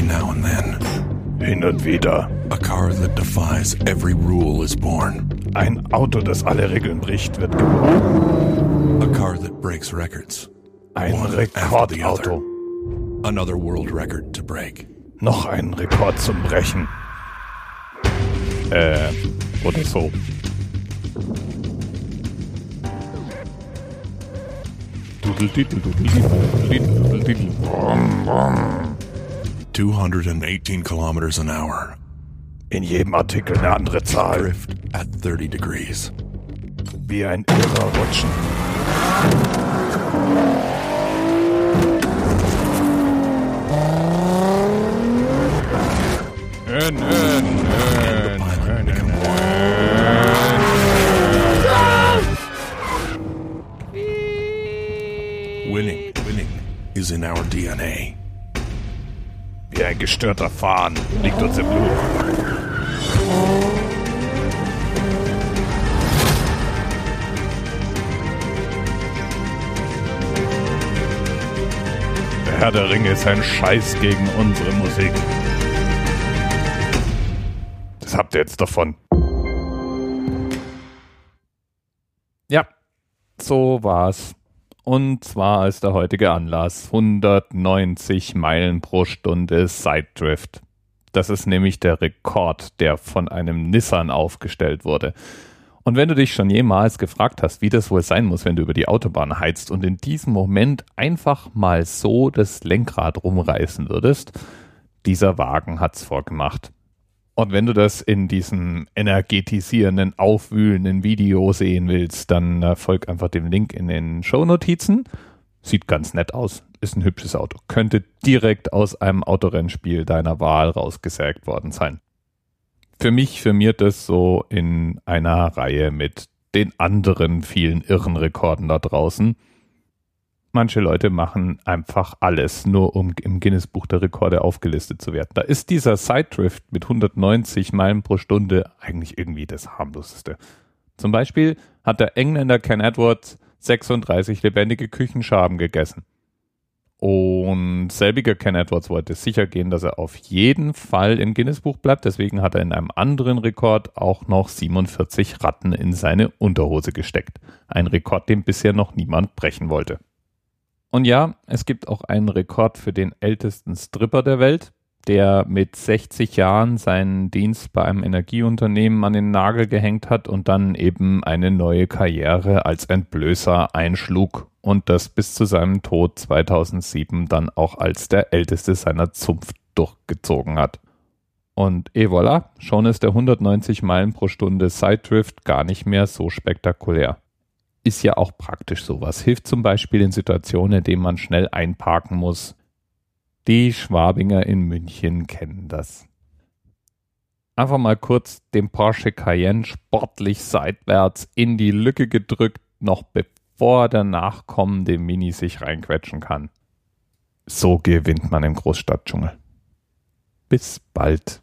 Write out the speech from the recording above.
every now and then. Hin und wieder. A car that defies every rule is born. Ein Auto, das alle Regeln bricht, wird geboren. A car that breaks records. Ein Rekordauto. other. Another world record to break. Noch ein Rekord zum Brechen. Äh, oder so. Dudeldidel, dudeldidel, dudeldidel. Brum, brum. 218 kilometers an hour. In jedem Artikel eine andere Zahl. Drift at 30 degrees. Wie ein irrer Rutschen. Nö, nö, nö, Pilot nö, become Winning, winning is in our DNA. Wie ein gestörter Fahnen liegt uns im Blut. Der Herr der Ringe ist ein Scheiß gegen unsere Musik. Das habt ihr jetzt davon. Ja, so war's. Und zwar ist der heutige Anlass 190 Meilen pro Stunde Sidedrift. Das ist nämlich der Rekord, der von einem Nissan aufgestellt wurde. Und wenn du dich schon jemals gefragt hast, wie das wohl sein muss, wenn du über die Autobahn heizt und in diesem Moment einfach mal so das Lenkrad rumreißen würdest, dieser Wagen hat's vorgemacht. Und wenn du das in diesem energetisierenden, aufwühlenden Video sehen willst, dann äh, folg einfach dem Link in den Shownotizen. Sieht ganz nett aus. Ist ein hübsches Auto. Könnte direkt aus einem Autorennspiel deiner Wahl rausgesägt worden sein. Für mich firmiert es so in einer Reihe mit den anderen vielen irren Rekorden da draußen. Manche Leute machen einfach alles, nur um im Guinness-Buch der Rekorde aufgelistet zu werden. Da ist dieser Sidedrift mit 190 Meilen pro Stunde eigentlich irgendwie das harmloseste. Zum Beispiel hat der Engländer Ken Edwards 36 lebendige Küchenschaben gegessen. Und selbiger Ken Edwards wollte sicher gehen, dass er auf jeden Fall im Guinness-Buch bleibt. Deswegen hat er in einem anderen Rekord auch noch 47 Ratten in seine Unterhose gesteckt. Ein Rekord, den bisher noch niemand brechen wollte. Und ja, es gibt auch einen Rekord für den ältesten Stripper der Welt, der mit 60 Jahren seinen Dienst bei einem Energieunternehmen an den Nagel gehängt hat und dann eben eine neue Karriere als Entblößer einschlug und das bis zu seinem Tod 2007 dann auch als der älteste seiner Zunft durchgezogen hat. Und et voilà, schon ist der 190 Meilen pro Stunde Sidedrift gar nicht mehr so spektakulär ist ja auch praktisch sowas. Hilft zum Beispiel in Situationen, in denen man schnell einparken muss. Die Schwabinger in München kennen das. Einfach mal kurz den Porsche Cayenne sportlich seitwärts in die Lücke gedrückt, noch bevor der nachkommende Mini sich reinquetschen kann. So gewinnt man im Großstadtdschungel. Bis bald.